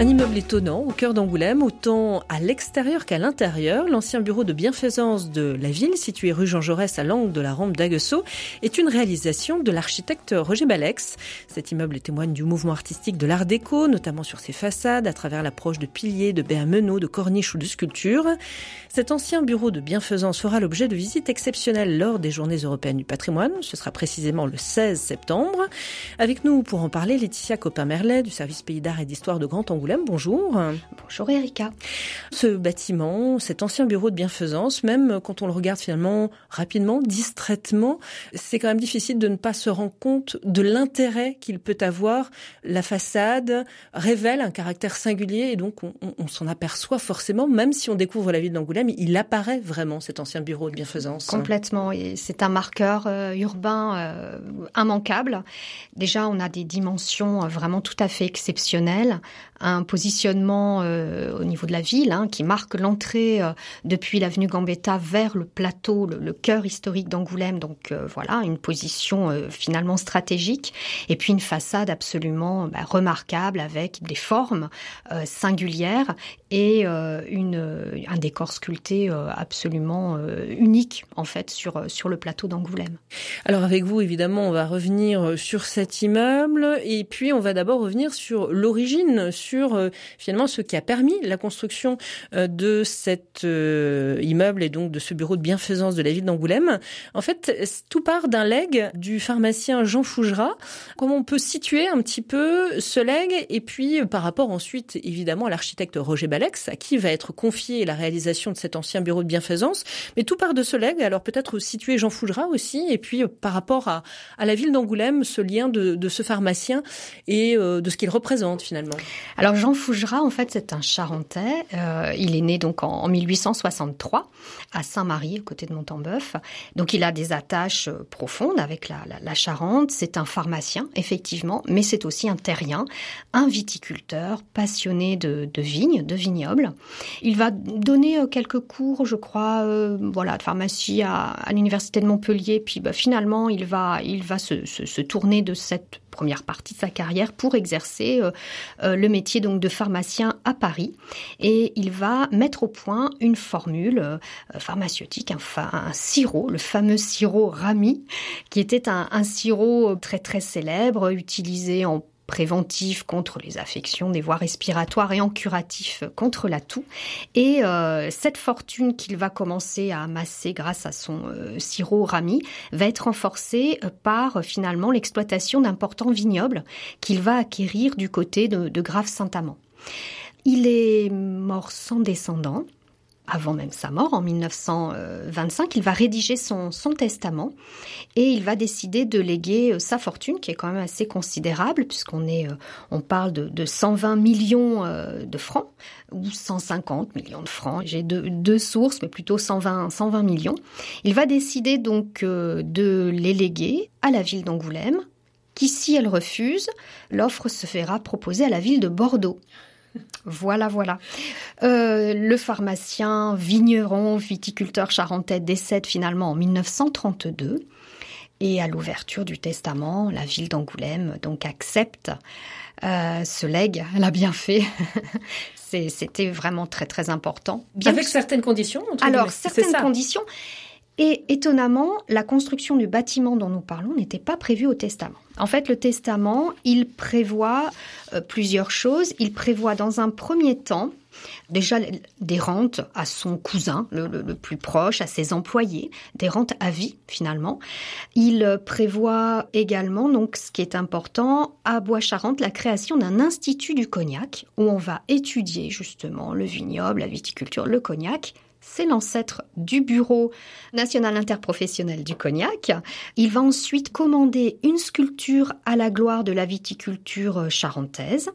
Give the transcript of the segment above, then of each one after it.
Un immeuble étonnant au cœur d'Angoulême, autant à l'extérieur qu'à l'intérieur. L'ancien bureau de bienfaisance de la ville, situé rue Jean Jaurès à l'angle de la rampe d'Aguesseau, est une réalisation de l'architecte Roger Balex. Cet immeuble témoigne du mouvement artistique de l'art déco, notamment sur ses façades, à travers l'approche de piliers, de baies meneaux, de corniches ou de sculptures. Cet ancien bureau de bienfaisance fera l'objet de visites exceptionnelles lors des Journées européennes du patrimoine. Ce sera précisément le 16 septembre. Avec nous pour en parler, Laetitia Copin-Merlet du service Pays d'Art et d'Histoire de Grand Angoulême bonjour. Bonjour Erika. Ce bâtiment, cet ancien bureau de bienfaisance, même quand on le regarde finalement rapidement, distraitement, c'est quand même difficile de ne pas se rendre compte de l'intérêt qu'il peut avoir. La façade révèle un caractère singulier et donc on, on s'en aperçoit forcément, même si on découvre la ville d'Angoulême, il apparaît vraiment cet ancien bureau de bienfaisance. Complètement, et c'est un marqueur euh, urbain euh, immanquable. Déjà, on a des dimensions euh, vraiment tout à fait exceptionnelles, un positionnement euh, au niveau de la ville hein, qui marque l'entrée euh, depuis l'avenue Gambetta vers le plateau, le, cœur historique d'Angoulême. Donc euh, voilà, une position finalement stratégique. Et puis une façade absolument bah, remarquable avec des formes singulières et une, un décor sculpté absolument unique en fait sur, sur le plateau d'Angoulême. Alors avec vous, évidemment, on va revenir sur cet immeuble et puis on va d'abord revenir sur l'origine, sur euh, finalement ce qui a permis la construction euh, de cet euh, immeuble et donc de ce bureau de bienfaisance de la ville d'Angoulême. En fait, tout part d'un legs du pharmacien Jean Fougerat. Comment on peut situer un petit peu ce legs et puis par rapport ensuite évidemment à l'architecte Roger Balex à qui va être confiée la réalisation de cet ancien bureau de bienfaisance. Mais tout part de ce legs. Alors peut-être situer Jean Fougerat aussi et puis par rapport à, à la ville d'Angoulême, ce lien de, de, ce pharmacien et de ce qu'il représente finalement. Alors Jean Fougerat, en fait, c'est un Charentais. Euh, il est né donc en, 1863 à Saint-Marie, côté de Montembeuf. Donc il a des attaches euh, profondes avec la, la, Charente. C'est un pharmacien, effectivement, mais c'est aussi un terrien, un viticulteur passionné de, de vignes, de Il va donner euh, quelques cours, je crois, voilà, de pharmacie à, l'université de Montpellier. Puis bah, finalement, il va, il va se, tourner de cette première partie de sa carrière pour exercer euh, euh, le métier donc de pharmacien à Paris et il va mettre au point une formule euh, pharmaceutique, un, sirop, le fameux sirop Rami, qui était un, un sirop très très célèbre utilisé en préventif contre les affections des voies respiratoires et en curatif contre la toux. Et euh, cette fortune qu'il va commencer à amasser grâce à son euh, sirop Rami va être renforcée euh, par finalement l'exploitation d'importants vignobles qu'il va acquérir du côté de, de Grave-Saint-Amand. Il est mort sans descendant avant même sa mort, en 1925, il va rédiger son, testament et il va décider de léguer euh, sa fortune, qui est quand même assez considérable, puisqu'on est, euh, on parle de, de 120 millions euh, de francs ou 150 millions de francs. J'ai deux, deux, sources, mais plutôt 120, 120 millions. Il va décider donc de les léguer à la ville d'Angoulême, qui, si elle refuse, l'offre se fera proposer à la ville de Bordeaux. Voilà, voilà. Euh, le pharmacien, vigneron, viticulteur charentais décède finalement en 1932. Et à l'ouverture du testament, la ville d'Angoulême donc accepte euh, ce legs. Elle a bien fait. C'était vraiment très très important. Avec certaines conditions. Alors certaines conditions. Et étonnamment, la construction du bâtiment dont nous parlons n'était pas prévue au testament. En fait, le testament, il prévoit euh, plusieurs choses. Il prévoit dans un premier temps déjà des rentes à son cousin, le, plus proche, à ses employés, des rentes à vie finalement. Il prévoit également, donc ce qui est important, à Bois-Charentes, la création d'un institut du cognac où on va étudier justement le vignoble, la viticulture, le cognac c'est l'ancêtre du Bureau national interprofessionnel du cognac. Il va ensuite commander une sculpture à la gloire de la viticulture charentaise,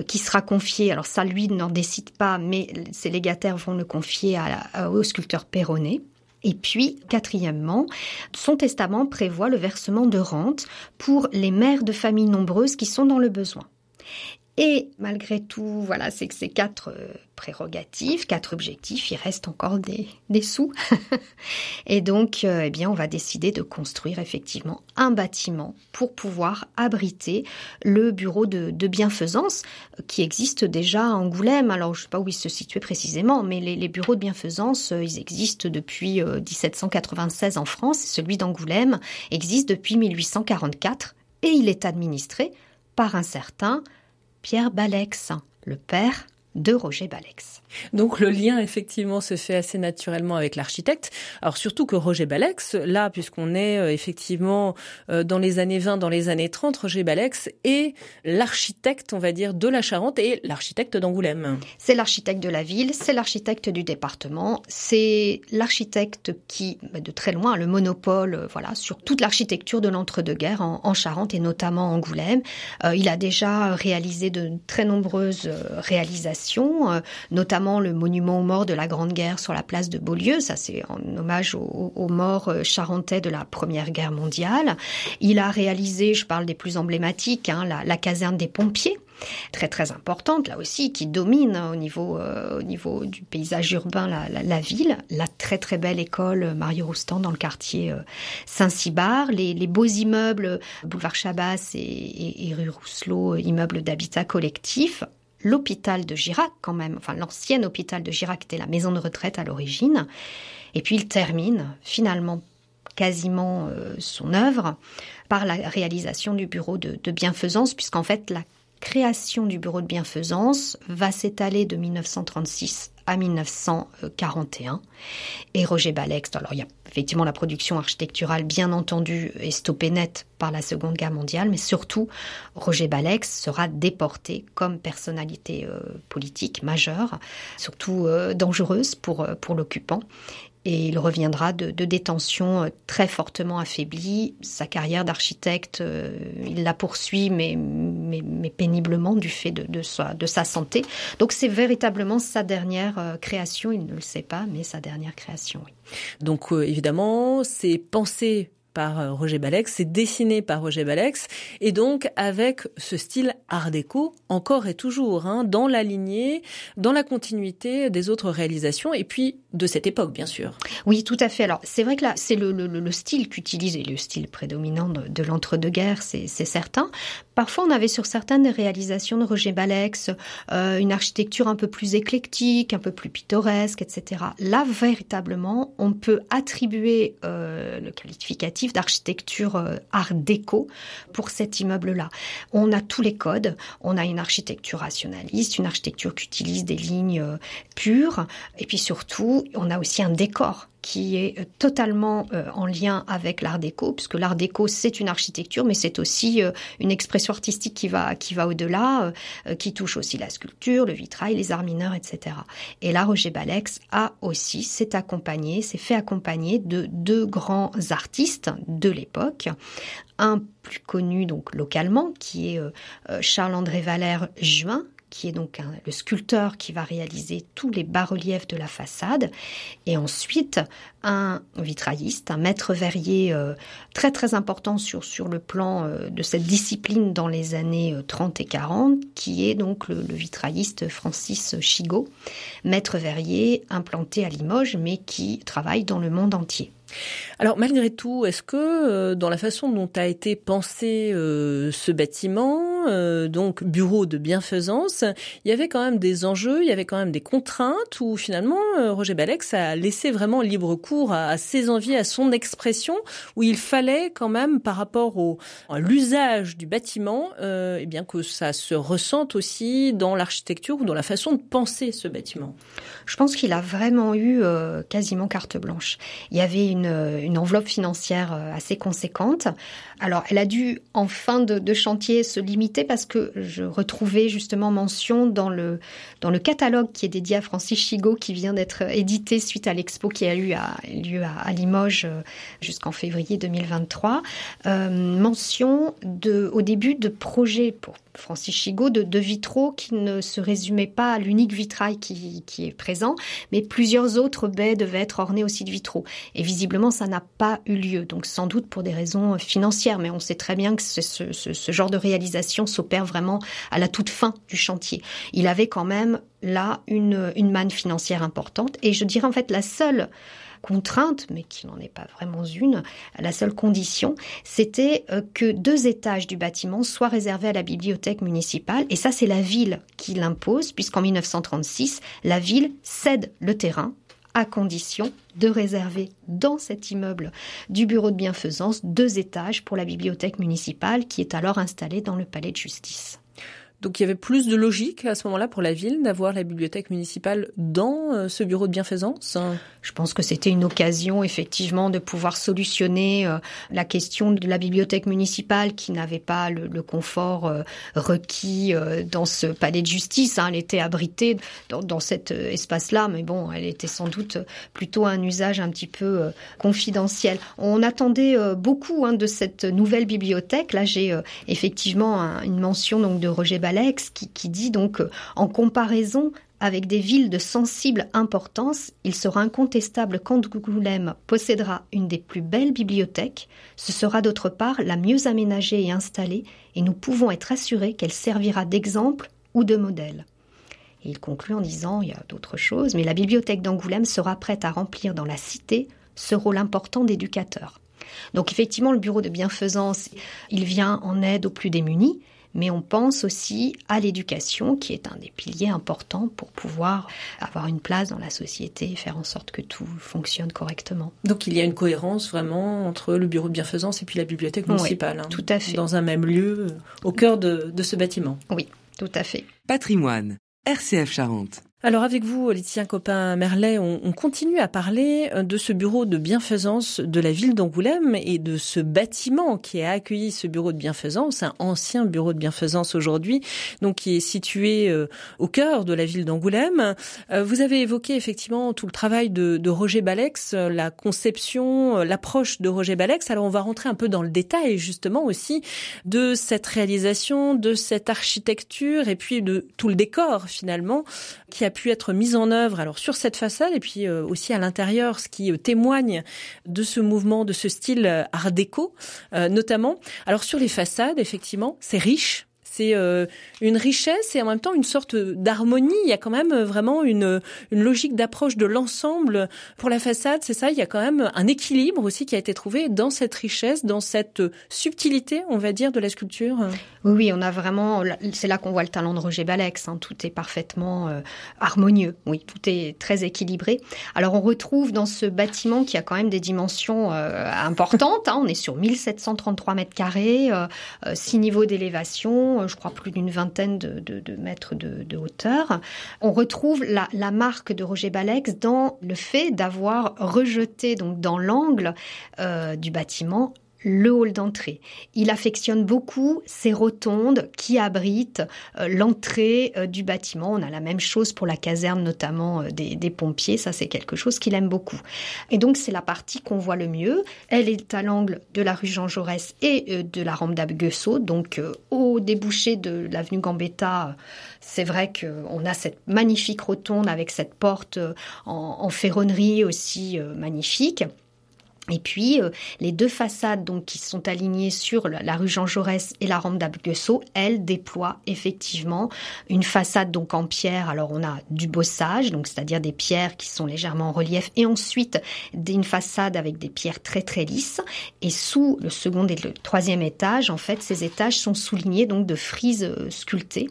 euh, qui sera confiée, alors ça lui n'en décide pas, mais ses légataires vont le confier au sculpteur Perronnet. Et puis, quatrièmement, son testament prévoit le versement de rentes pour les mères de familles nombreuses qui sont dans le besoin. Et malgré tout, voilà, c'est que ces quatre euh, prérogatives, quatre objectifs, il reste encore des, sous. et donc, euh, eh bien, on va décider de construire effectivement un bâtiment pour pouvoir abriter le bureau de, bienfaisance euh, qui existe déjà à Angoulême. Alors, je ne sais pas où il se situait précisément, mais les, les bureaux de bienfaisance, ils existent depuis 1796 en France. Celui d'Angoulême existe depuis 1844 et il est administré par un certain Pierre Balex, le père de Roger Balex. Donc le lien effectivement se fait assez naturellement avec l'architecte. Alors surtout que Roger Balex, là puisqu'on est euh, effectivement euh, dans les années 20, dans les années 30, Roger Balex est l'architecte, on va dire, de la Charente et l'architecte d'Angoulême. C'est l'architecte de la ville, c'est l'architecte du département, c'est l'architecte qui, bah, de très loin, a le monopole, euh, voilà, sur toute l'architecture de l'entre-deux-guerres en, Charente et notamment Angoulême. il a déjà réalisé de très nombreuses réalisations, notamment le monument aux morts de la Grande Guerre sur la place de Beaulieu. Ça, c'est en hommage aux, morts euh, charentais de la Première Guerre mondiale. Il a réalisé, je parle des plus emblématiques, hein, la, caserne des pompiers très très importante là aussi qui domine au niveau euh, au niveau du paysage urbain la, ville la très très belle école Marie Roustan dans le quartier euh, Saint-Cybard les, beaux immeubles boulevard Chabas et, et rue Rousselot immeubles d'habitat collectif l'hôpital de Girac quand même, enfin l'ancien hôpital de Girac était la maison de retraite à l'origine. Et puis il termine finalement quasiment euh, son œuvre par la réalisation du bureau de, de bienfaisance, puisqu'en fait la création du bureau de bienfaisance va s'étaler de 1936 à 1941. Et Roger Balex, alors il y a effectivement la production architecturale, bien entendu, est stoppée net par la Seconde Guerre mondiale, mais surtout, Roger Balex sera déporté comme personnalité euh, politique majeure, surtout euh, dangereuse pour, euh, pour l'occupant et il reviendra de, détention euh, très fortement affaibli. Sa carrière d'architecte, euh, il la poursuit, mais, mais, péniblement du fait de, de, sa, de sa santé. Donc c'est véritablement sa dernière euh, création, il ne le sait pas, mais sa dernière création, oui. Donc évidemment, c'est pensé par euh, Roger Balex, c'est dessiné par Roger Balex, et donc avec ce style art déco encore et toujours, hein, dans la lignée, dans la continuité des autres réalisations, et puis de cette époque, bien sûr. Oui, tout à fait. Alors, c'est vrai que là, c'est le, le, le, style qu'utilise, le style prédominant de, de l'entre-deux-guerres, c'est certain. Parfois, on avait sur certaines réalisations de Roger Balex euh, une architecture un peu plus éclectique, un peu plus pittoresque, etc. Là, véritablement, on peut attribuer euh, le qualificatif d'architecture euh, art déco pour cet immeuble-là. On a tous les codes, on a une architecture rationaliste, une architecture qui utilise des lignes euh, pures, et puis surtout, on a aussi un décor qui est euh, totalement euh, en lien avec l'art déco, puisque l'art déco c'est une architecture, mais c'est aussi euh, une expression artistique qui va qui va au-delà, qui touche aussi la sculpture, le vitrail, les arts mineurs, etc. Et là, Roger Balex a aussi s'est accompagné, s'est fait accompagner de deux grands artistes de l'époque, un plus connu donc localement, qui est Charles-André Valère Juin, qui est donc le sculpteur qui va réaliser tous les bas-reliefs de la façade, et ensuite un vitrailliste, un maître verrier euh, très très important sur, le plan euh, de cette discipline dans les années 30 euh, et 40, qui est donc le, le vitrailliste Francis Chigot, maître verrier implanté à Limoges, mais qui travaille dans le monde entier. Alors malgré tout, est-ce que euh, dans la façon dont a été pensé euh, ce bâtiment, euh, donc bureau de bienfaisance, il y avait quand même des enjeux, il y avait quand même des contraintes où finalement Roger Balex a laissé vraiment libre cours à, ses envies, à son expression, où il fallait quand même par rapport au à l'usage du bâtiment, eh bien que ça se ressente aussi dans l'architecture ou dans la façon de penser ce bâtiment? Je pense qu'il a vraiment eu quasiment carte blanche. Il y avait une, enveloppe financière euh, assez conséquente. Alors, elle a dû, en fin de, chantier, se limiter parce que je retrouvais justement mention dans le, dans le catalogue qui est dédié à Francis Chigot, qui vient d'être édité suite à l'expo qui a eu lieu à, Limoges euh, jusqu'en février 2023, euh, mention au début de projets pour Francis Chigot de, de, vitraux qui ne se résumaient pas à l'unique vitrail qui, qui, est présent, mais plusieurs autres baies devaient être ornées aussi de vitraux. Et visiblement, visiblement, ça n'a pas eu lieu. Donc, sans doute pour des raisons financières, mais on sait très bien que ce genre de réalisation s'opère vraiment à la toute fin du chantier. Il avait quand même là une, une manne financière importante. Et je dirais en fait la seule contrainte, mais qui n'en est pas vraiment une, la seule condition, c'était euh, que deux étages du bâtiment soient réservés à la bibliothèque municipale. Et ça, c'est la ville qui l'impose, puisqu'en 1936, la ville cède le terrain à condition de réserver dans cet immeuble du bureau de bienfaisance deux étages pour la bibliothèque municipale qui est alors installée dans le palais de justice. Donc il y avait plus de logique à ce moment-là pour la ville d'avoir la bibliothèque municipale dans euh, ce bureau de bienfaisance Je pense que c'était une occasion effectivement de pouvoir solutionner euh, la question de la bibliothèque municipale qui n'avait pas le, confort euh, requis dans ce palais de justice. Hein. Elle était abritée dans, cet espace-là, mais bon, elle était sans doute plutôt un usage un petit peu confidentiel. On attendait beaucoup hein, de cette nouvelle bibliothèque. Là, j'ai effectivement un, une mention donc de Roger Alex qui, dit donc euh, en comparaison avec des villes de sensible importance, il sera incontestable qu'Angoulême possédera une des plus belles bibliothèques, ce sera d'autre part la mieux aménagée et installée, et nous pouvons être assurés qu'elle servira d'exemple ou de modèle. Il conclut en disant, il y a d'autres choses, mais la bibliothèque d'Angoulême sera prête à remplir dans la cité ce rôle important d'éducateur. Donc effectivement, le bureau de bienfaisance, il vient en aide aux plus démunis, mais on pense aussi à l'éducation qui est un des piliers importants pour pouvoir avoir une place dans la société et faire en sorte que tout fonctionne correctement. Donc il y a une cohérence vraiment entre le bureau de bienfaisance et puis la bibliothèque municipale. Oui, tout à fait. Dans un même lieu, au cœur de, de ce bâtiment. Oui, tout à fait. Patrimoine, RCF Charente. Alors avec vous, Laetitia Copain-Merlet, on, on, continue à parler euh, de ce bureau de bienfaisance de la ville d'Angoulême et de ce bâtiment qui a accueilli ce bureau de bienfaisance, un ancien bureau de bienfaisance aujourd'hui, donc qui est situé euh, au cœur de la ville d'Angoulême. Euh, vous avez évoqué effectivement tout le travail de, de Roger Balex, la conception, l'approche de Roger Balex. Alors on va rentrer un peu dans le détail justement aussi de cette réalisation, de cette architecture et puis de tout le décor finalement qui pu être mise en œuvre alors sur cette façade et puis euh, aussi à l'intérieur, ce qui euh, témoigne de ce mouvement, de ce style euh, art déco notamment. Alors sur les façades, effectivement, c'est riche, c'est une richesse et en même temps une sorte d'harmonie. Il y a quand même vraiment une, une logique d'approche de l'ensemble pour la façade. C'est ça, il y a quand même un équilibre aussi qui a été trouvé dans cette richesse, dans cette subtilité, on va dire, de la sculpture. Oui, oui, on a vraiment, c'est là qu'on voit le talent de Roger Balex. Hein. Tout est parfaitement euh, harmonieux. Oui, tout est très équilibré. Alors on retrouve dans ce bâtiment qui a quand même des dimensions euh, importantes. Hein. On est sur 1733 mètres carrés, euh, six niveaux d'élévation, je crois plus d'une vingtaine de, mètres de, de, hauteur. On retrouve la, la, marque de Roger Balex dans le fait d'avoir rejeté donc dans l'angle du bâtiment le hall d'entrée. Il affectionne beaucoup ces rotondes qui abritent euh, l'entrée euh, du bâtiment. On a la même chose pour la caserne, notamment euh, des, pompiers. Ça, c'est quelque chose qu'il aime beaucoup. Et donc, c'est la partie qu'on voit le mieux. Elle est à l'angle de la rue Jean Jaurès et de la rampe d'Abguesso, donc au débouché de l'avenue Gambetta. C'est vrai qu'on a cette magnifique rotonde avec cette porte en ferronnerie aussi magnifique. Et puis euh, les deux façades donc qui sont alignées sur la, rue Jean Jaurès et la rampe d'Abguesso, elles déploient effectivement une façade donc en pierre. Alors on a du bossage, donc c'est-à-dire des pierres qui sont légèrement en relief, et ensuite une façade avec des pierres très très lisses. Et sous le second et le troisième étage, en fait, ces étages sont soulignés donc de frises euh, sculptées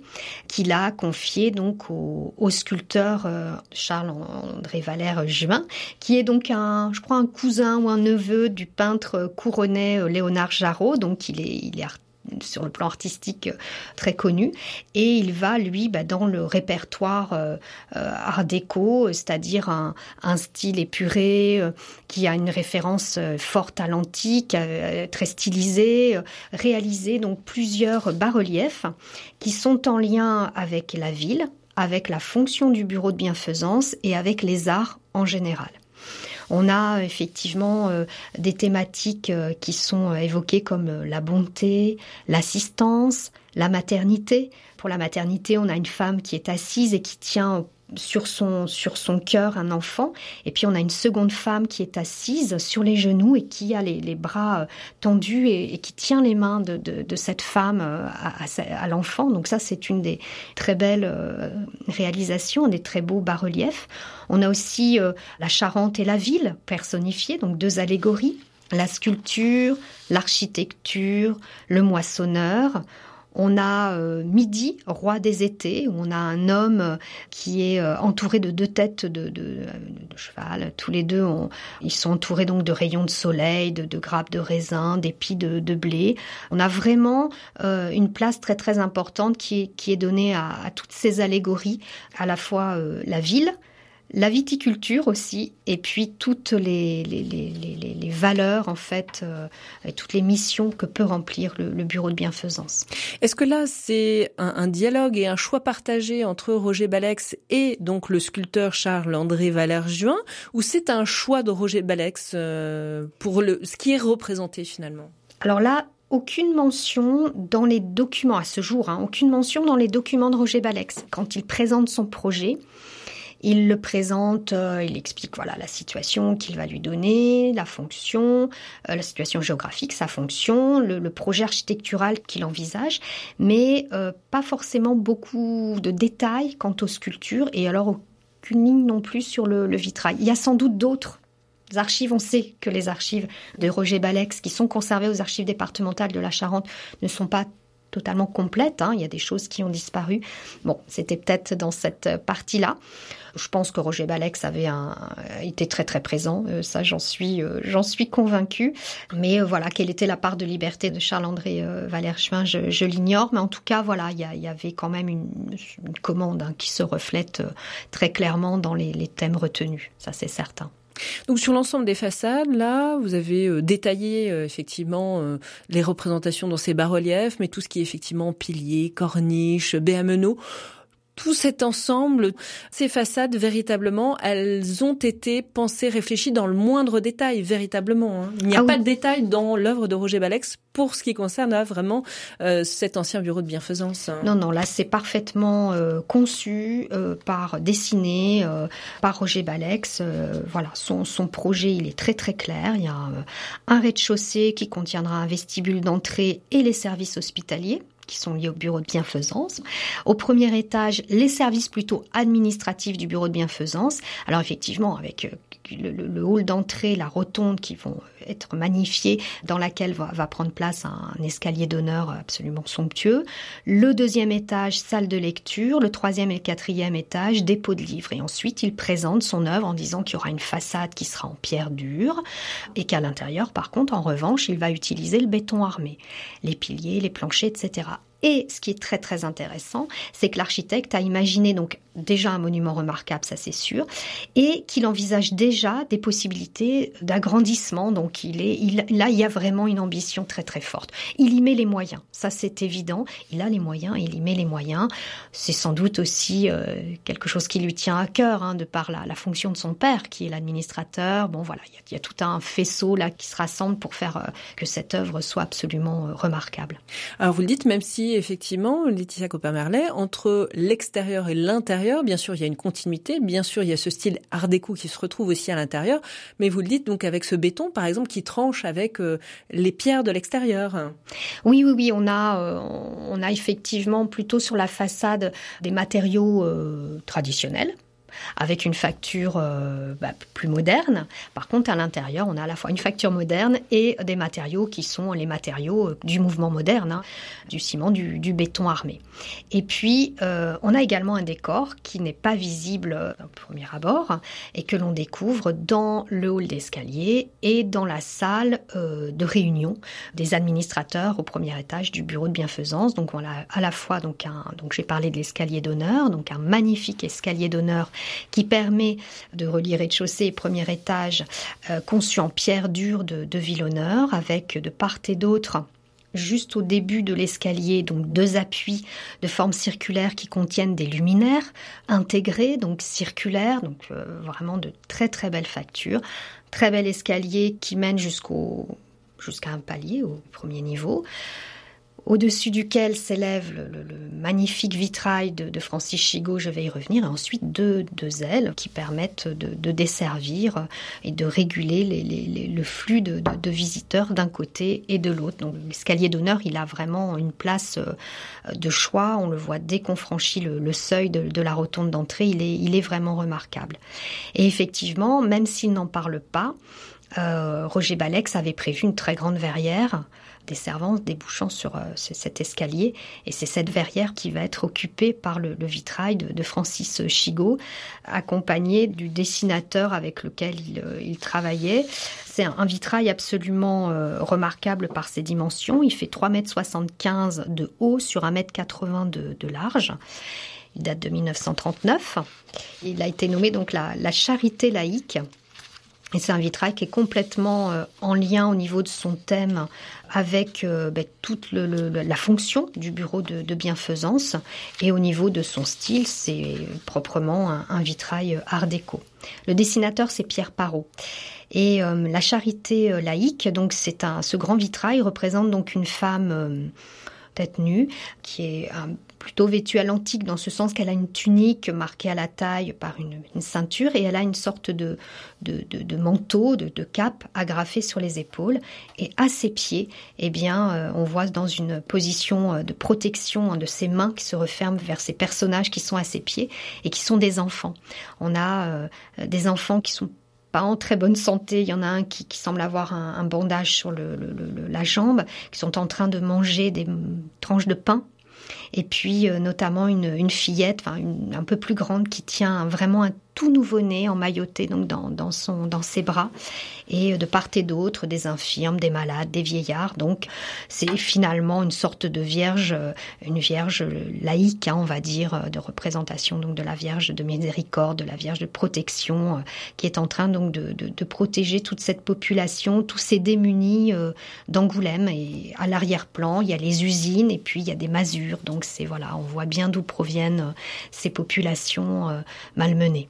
qu'il a confiées donc au, au sculpteur euh, Charles André Valère Juin, qui est donc un, je crois, un cousin ou un neveu du peintre couronné euh, Léonard Jarreau, donc il est, sur le plan artistique euh, très connu. Et il va lui bah, dans le répertoire euh, art déco c'est-à-dire un, style épuré qui a une référence forte à l'antique très stylisé réalisé donc plusieurs bas-reliefs qui sont en lien avec la ville avec la fonction du bureau de bienfaisance et avec les arts en général on a effectivement euh, des thématiques euh, qui sont euh, évoquées comme la bonté, l'assistance, la maternité. Pour la maternité, on a une femme qui est assise et qui tient sur son sur son cœur un enfant. Et puis on a une seconde femme qui est assise sur les genoux et qui a les, bras euh, tendus et, qui tient les mains de, de, cette femme euh, à, l'enfant. Donc ça c'est une des très belles euh, réalisations des très beaux bas-reliefs. On a aussi la Charente et la ville personnifiées donc deux allégories. La sculpture l'architecture le moissonneur on a euh, Midi, roi des étés, où on a un homme euh, qui est euh, entouré de deux têtes de, cheval. Tous les deux, ils sont entourés donc de rayons de soleil, de, grappes de raisin, d'épis de, blé. On a vraiment une place très très importante qui est, donnée à, à, toutes ces allégories, à la fois la ville, la viticulture aussi, et puis toutes les, les, valeurs en fait, euh, et toutes les missions que peut remplir le, bureau de bienfaisance. Est-ce que là c'est un, dialogue et un choix partagé entre Roger Balex et donc le sculpteur Charles-André Valère-Juin, ou c'est un choix de Roger Balex euh, pour le, ce qui est représenté finalement? Alors là, aucune mention dans les documents à ce jour, hein, aucune mention dans les documents de Roger Balex quand il présente son projet. Il le présente, euh, il explique voilà la situation qu'il va lui donner, la fonction, euh, la situation géographique, sa fonction, le, projet architectural qu'il envisage, mais euh, pas forcément beaucoup de détails quant aux sculptures et alors aucune ligne non plus sur le, vitrail. Il y a sans doute d'autres archives. On sait que les archives de Roger Balex, qui sont conservées aux archives départementales de la Charente, ne sont pas totalement complètes. Hein. Il y a des choses qui ont disparu. Bon, c'était peut-être dans cette partie-là. Je pense que Roger Balex avait un, été très très présent, euh, ça j'en suis, euh, j'en suis convaincue. Mais euh, voilà, quelle était la part de liberté de Charles-André Valère Chuin, je, l'ignore. Mais en tout cas, voilà, il y, avait quand même une, commande hein, qui se reflète très clairement dans les, thèmes retenus, ça c'est certain. Donc sur l'ensemble des façades, là, vous avez détaillé effectivement les représentations dans ces bas-reliefs, mais tout ce qui est effectivement piliers, corniches, béameno, tout cet ensemble, ces façades, véritablement, elles ont été pensées, réfléchies dans le moindre détail, véritablement. Hein. Il n'y a ah pas de détail dans l'œuvre de Roger Balex pour ce qui concerne là, vraiment euh, cet ancien bureau de bienfaisance. Hein. Non, non, là c'est parfaitement euh, conçu, euh, par dessiné par Roger Balex. voilà, son, son projet, il est très très clair. Il y a un rez-de-chaussée qui contiendra un vestibule d'entrée et les services hospitaliers qui sont liés au bureau de bienfaisance. Au premier étage, les services plutôt administratifs du bureau de bienfaisance. Alors effectivement, avec le, hall d'entrée, la rotonde qui vont être magnifiés, dans laquelle va, prendre place un, escalier d'honneur absolument somptueux. Le deuxième étage, salle de lecture. Le troisième et quatrième étage, dépôt de livres. Et ensuite, il présente son œuvre en disant qu'il y aura une façade qui sera en pierre dure et qu'à l'intérieur, par contre, en revanche, il va utiliser le béton armé. Les piliers, les planchers, etc. Et ce qui est très très intéressant, c'est que l'architecte a imaginé donc déjà un monument remarquable, ça c'est sûr, et qu'il envisage déjà des possibilités d'agrandissement. Donc il est, là il y a vraiment une ambition très très forte. Il y met les moyens, ça c'est évident. Il a les moyens, il y met les moyens. C'est sans doute aussi euh, quelque chose qui lui tient à cœur, hein, de par la, la, fonction de son père qui est l'administrateur. Bon voilà, il y, a, il y, a, tout un faisceau là qui se rassemble pour faire euh, que cette œuvre soit absolument euh, remarquable. Alors vous le dites, même si effectivement, Laetitia Copper-Merlet, entre l'extérieur et l'intérieur, bien sûr, il y a une continuité, bien sûr, il y a ce style art déco qui se retrouve aussi à l'intérieur, mais vous le dites donc avec ce béton, par exemple, qui tranche avec euh, les pierres de l'extérieur. Oui, oui, oui, on a, euh, on a effectivement plutôt sur la façade des matériaux euh, traditionnels, avec une facture euh, bah, plus moderne. Par contre, à l'intérieur, on a à la fois une facture moderne et des matériaux qui sont les matériaux euh, du mouvement moderne, hein, du ciment, du, béton armé. Et puis, euh, on a également un décor qui n'est pas visible au premier abord et que l'on découvre dans le hall d'escalier et dans la salle de réunion des administrateurs au premier étage du bureau de bienfaisance. Donc, on a à la fois donc un, donc j'ai de l'escalier d'honneur, donc un magnifique escalier d'honneur qui permet de relier rez-de-chaussée et premier étage, euh, conçu en pierre dure de, de Vilhonneur, avec de part et d'autre juste au début de l'escalier, donc deux appuis de forme circulaire qui contiennent des luminaires intégrés, donc circulaires, donc euh, vraiment de très très belles factures. Très bel escalier qui mène jusqu'au jusqu'à un palier au premier niveau au-dessus duquel s'élève le, magnifique vitrail de, Francis Chigot, je vais y revenir, et ensuite deux, ailes qui permettent de, desservir et de réguler le flux de, visiteurs d'un côté et de l'autre. Donc l'escalier d'honneur, il a vraiment une place euh, de choix, on le voit dès qu'on franchit le, seuil de, la rotonde d'entrée, il est, il est vraiment remarquable. Et effectivement, même s'il n'en parle pas, euh, Roger Balex avait prévu une très grande verrière desservant, débouchant sur euh, cet escalier. Et c'est cette verrière qui va être occupée par le, vitrail de, Francis Chigot, accompagné du dessinateur avec lequel il, euh, travaillait. C'est un, vitrail absolument remarquable par ses dimensions. Il fait 3,75 m de haut sur 1,80 m de, de large. Il date de 1939. Il a été nommé donc la charité laïque. Et c'est un vitrail qui est complètement euh, en lien au niveau de son thème avec euh, ben, toute la fonction du bureau de, bienfaisance et au niveau de son style, c'est proprement un, vitrail art déco. Le dessinateur, c'est Pierre Parot. Et euh, la charité laïque, donc c'est un, ce grand vitrail représente donc une femme tête nue qui est un plutôt vêtue à l'antique dans ce sens qu'elle a une tunique marquée à la taille par une, ceinture et elle a une sorte de, de, manteau, de, cape agrafée sur les épaules. Et à ses pieds, eh bien, euh, on voit dans une position euh, de protection hein, de ses mains qui se referment vers ces personnages qui sont à ses pieds et qui sont des enfants. On a euh, des enfants qui sont pas en très bonne santé. Il y en a un qui, semble avoir un, bandage sur la jambe, qui sont en train de manger des tranches de pain et puis euh, notamment une, fillette, enfin un peu plus grande, qui tient vraiment un tout nouveau-né emmailloté donc dans, dans, son, dans ses bras et euh, de part et d'autre des infirmes, des malades, des vieillards. Donc c'est finalement une sorte de vierge, euh, une vierge laïque, hein, on va dire, euh, de représentation donc de la Vierge de miséricorde, de la Vierge de protection, qui est en train donc de, de, de, protéger toute cette population, tous ces démunis d'Angoulême. Et à l'arrière-plan, il y a les usines et puis il y a des masures. Donc c'est voilà, on voit bien d'où proviennent ces populations malmenées.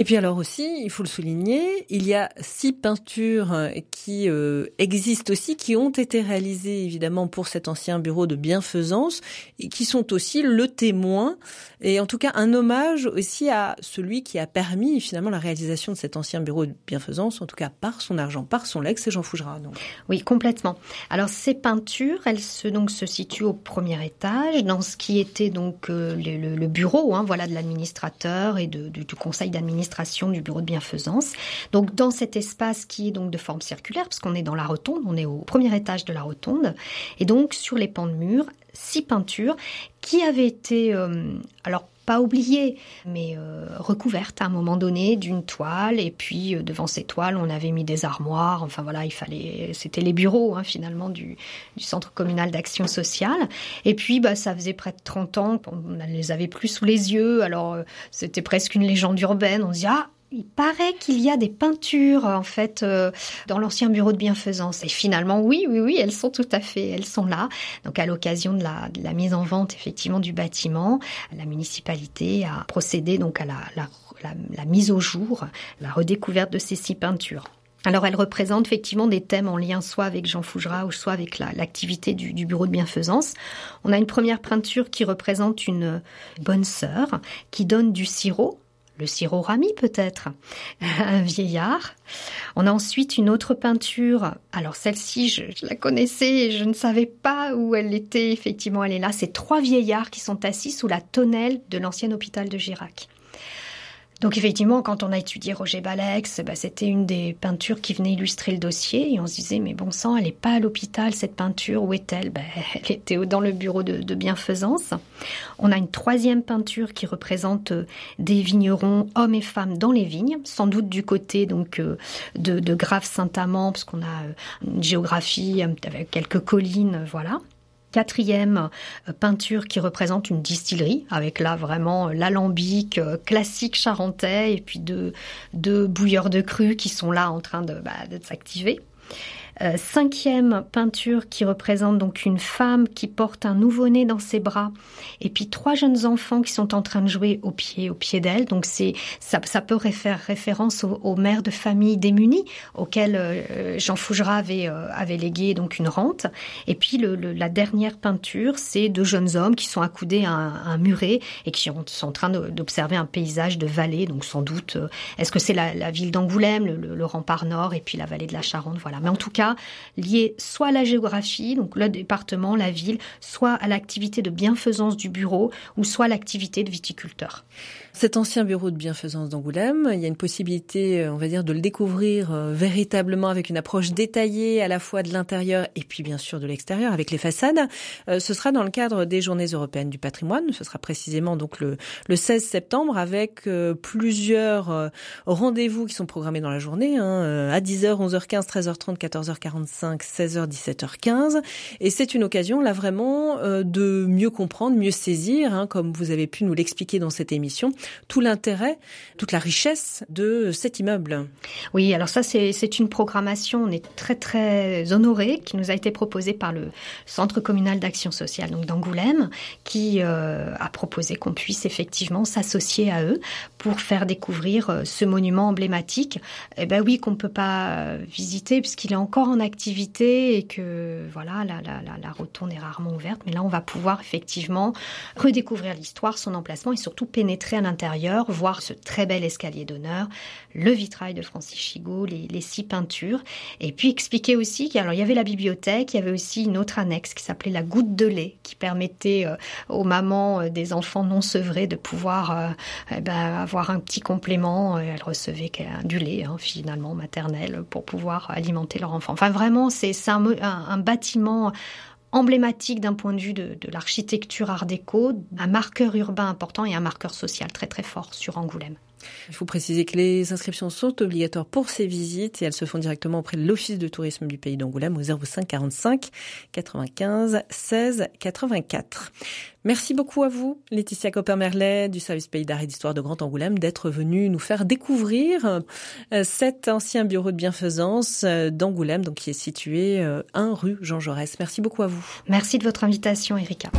Et puis alors aussi, il faut le souligner, il y a six peintures qui euh, existent aussi, qui ont été réalisées évidemment pour cet ancien bureau de bienfaisance et qui sont aussi le témoin et en tout cas un hommage aussi à celui qui a permis finalement la réalisation de cet ancien bureau de bienfaisance, en tout cas par son argent, par son legs, c'est Jean Fougera. Oui, complètement. Alors ces peintures, elles se donc se situent au premier étage, dans ce qui était donc euh, le, bureau, hein, voilà, de l'administrateur et de, du conseil d'administration du bureau de bienfaisance. Donc dans cet espace qui est donc de forme circulaire, parce qu'on est dans la rotonde, on est au premier étage de la rotonde, et donc sur les pans de mur, six peintures qui avaient été, euh, alors pas oubliées, mais euh, recouvertes à un moment donné d'une toile. Et puis euh, devant ces toiles, on avait mis des armoires. Enfin voilà, il fallait, c'était les bureaux hein, finalement du, centre communal d'action sociale. Et puis bah ça faisait près de 30 ans qu'on ne les avait plus sous les yeux. Alors c'était presque une légende urbaine. On se dit ah il paraît qu'il y a des peintures en fait euh, dans l'ancien bureau de bienfaisance. Et finalement oui oui oui elles sont tout à fait elles sont là. Donc à l'occasion de la, la, mise en vente effectivement du bâtiment la municipalité a procédé donc à la, la, la mise au jour la redécouverte de ces six peintures. Alors, elles représentent effectivement des thèmes en lien soit avec Jean Fougera ou soit avec l'activité du, du, bureau de bienfaisance. On a une première peinture qui représente une bonne sœur qui donne du sirop le sirop rami peut-être, un vieillard. On a ensuite une autre peinture. Alors celle-ci, je, la connaissais je ne savais pas où elle était. Effectivement, elle est là. C'est trois vieillards qui sont assis sous la tonnelle de l'ancien hôpital de Girac. Donc effectivement, quand on a étudié Roger Balex, bah, c'était une des peintures qui venait illustrer le dossier et on se disait mais bon sang, elle n'est pas à l'hôpital cette peinture, où est-elle? Bah, Elle était dans le bureau de, bienfaisance. On a une troisième peinture qui représente euh, des vignerons, hommes et femmes dans les vignes, sans doute du côté donc euh, de, de Grave-Saint-Amand, parce qu'on a euh, une géographie avec quelques collines, voilà. Quatrième euh, peinture qui représente une distillerie, avec là vraiment euh, l'alambic euh, classique charentais et puis deux, bouilleurs de cru qui sont là en train de, bah, de s'activer. Euh, cinquième peinture qui représente donc une femme qui porte un nouveau-né dans ses bras et puis trois jeunes enfants qui sont en train de jouer au pied, au pied d'elle. Donc c'est ça, ça, peut faire référence aux, mères de famille démunies auxquelles euh, Jean Fougera avait, euh, avait légué donc une rente. Et puis le, la dernière peinture, c'est deux jeunes hommes qui sont accoudés à un, un muret et qui sont en train d'observer un paysage de vallée. Donc sans doute, est-ce que c'est la, la, ville d'Angoulême, le, le, le, rempart nord et puis la vallée de la Charente, voilà. Mais en tout cas, lié soit à la géographie, donc le département, la ville, soit à l'activité de bienfaisance du bureau ou soit l'activité de viticulteur. Cet ancien bureau de bienfaisance d'Angoulême, il y a une possibilité, euh, on va dire, de le découvrir euh, véritablement avec une approche détaillée à la fois de l'intérieur et puis bien sûr de l'extérieur avec les façades. Euh, ce sera dans le cadre des Journées européennes du patrimoine. Ce sera précisément donc le, le 16 septembre avec plusieurs rendez-vous qui sont programmés dans la journée hein, à 10h, 11h15, 13h30, 14h45, 16h, 17h15. Et c'est une occasion là vraiment de mieux comprendre, mieux saisir, hein, comme vous avez pu nous l'expliquer dans cette émission, tout l'intérêt, toute la richesse de cet immeuble. Oui, alors ça c'est une programmation, on est très très honoré, qui nous a été proposée par le Centre communal d'action sociale donc d'Angoulême, qui euh, a proposé qu'on puisse effectivement s'associer à eux pour faire découvrir euh, ce monument emblématique. Eh ben oui, qu'on ne peut pas visiter puisqu'il est encore en activité et que voilà, la, la, la, la rotonde est rarement ouverte, mais là on va pouvoir effectivement redécouvrir l'histoire, son emplacement et surtout pénétrer à l'intérieur, voir ce très bel escalier d'honneur, le vitrail de Francis Chigot, les, six peintures, et puis expliquer aussi qu'il y avait la bibliothèque, il y avait aussi une autre annexe qui s'appelait la goutte de lait, qui permettait euh, aux mamans euh, des enfants non sevrés de pouvoir euh, eh ben, avoir un petit complément. Elles recevaient du lait hein, finalement maternel pour pouvoir alimenter leur enfant. Enfin vraiment, c'est un bâtiment emblématique d'un point de vue de, l'architecture art déco, un marqueur urbain important et un marqueur social très très fort sur Angoulême. Il faut préciser que les inscriptions sont obligatoires pour ces visites et elles se font directement auprès de l'Office de tourisme du pays d'Angoulême au 05 45 95 16 84. Merci beaucoup à vous, Laetitia Copper-Merlet du service Pays d'art et d'histoire de Grand Angoulême, d'être venue nous faire découvrir euh, cet ancien bureau de bienfaisance euh, d'Angoulême, donc qui est situé 1 euh, rue Jean Jaurès. Merci beaucoup à vous. Merci de votre invitation, Erika.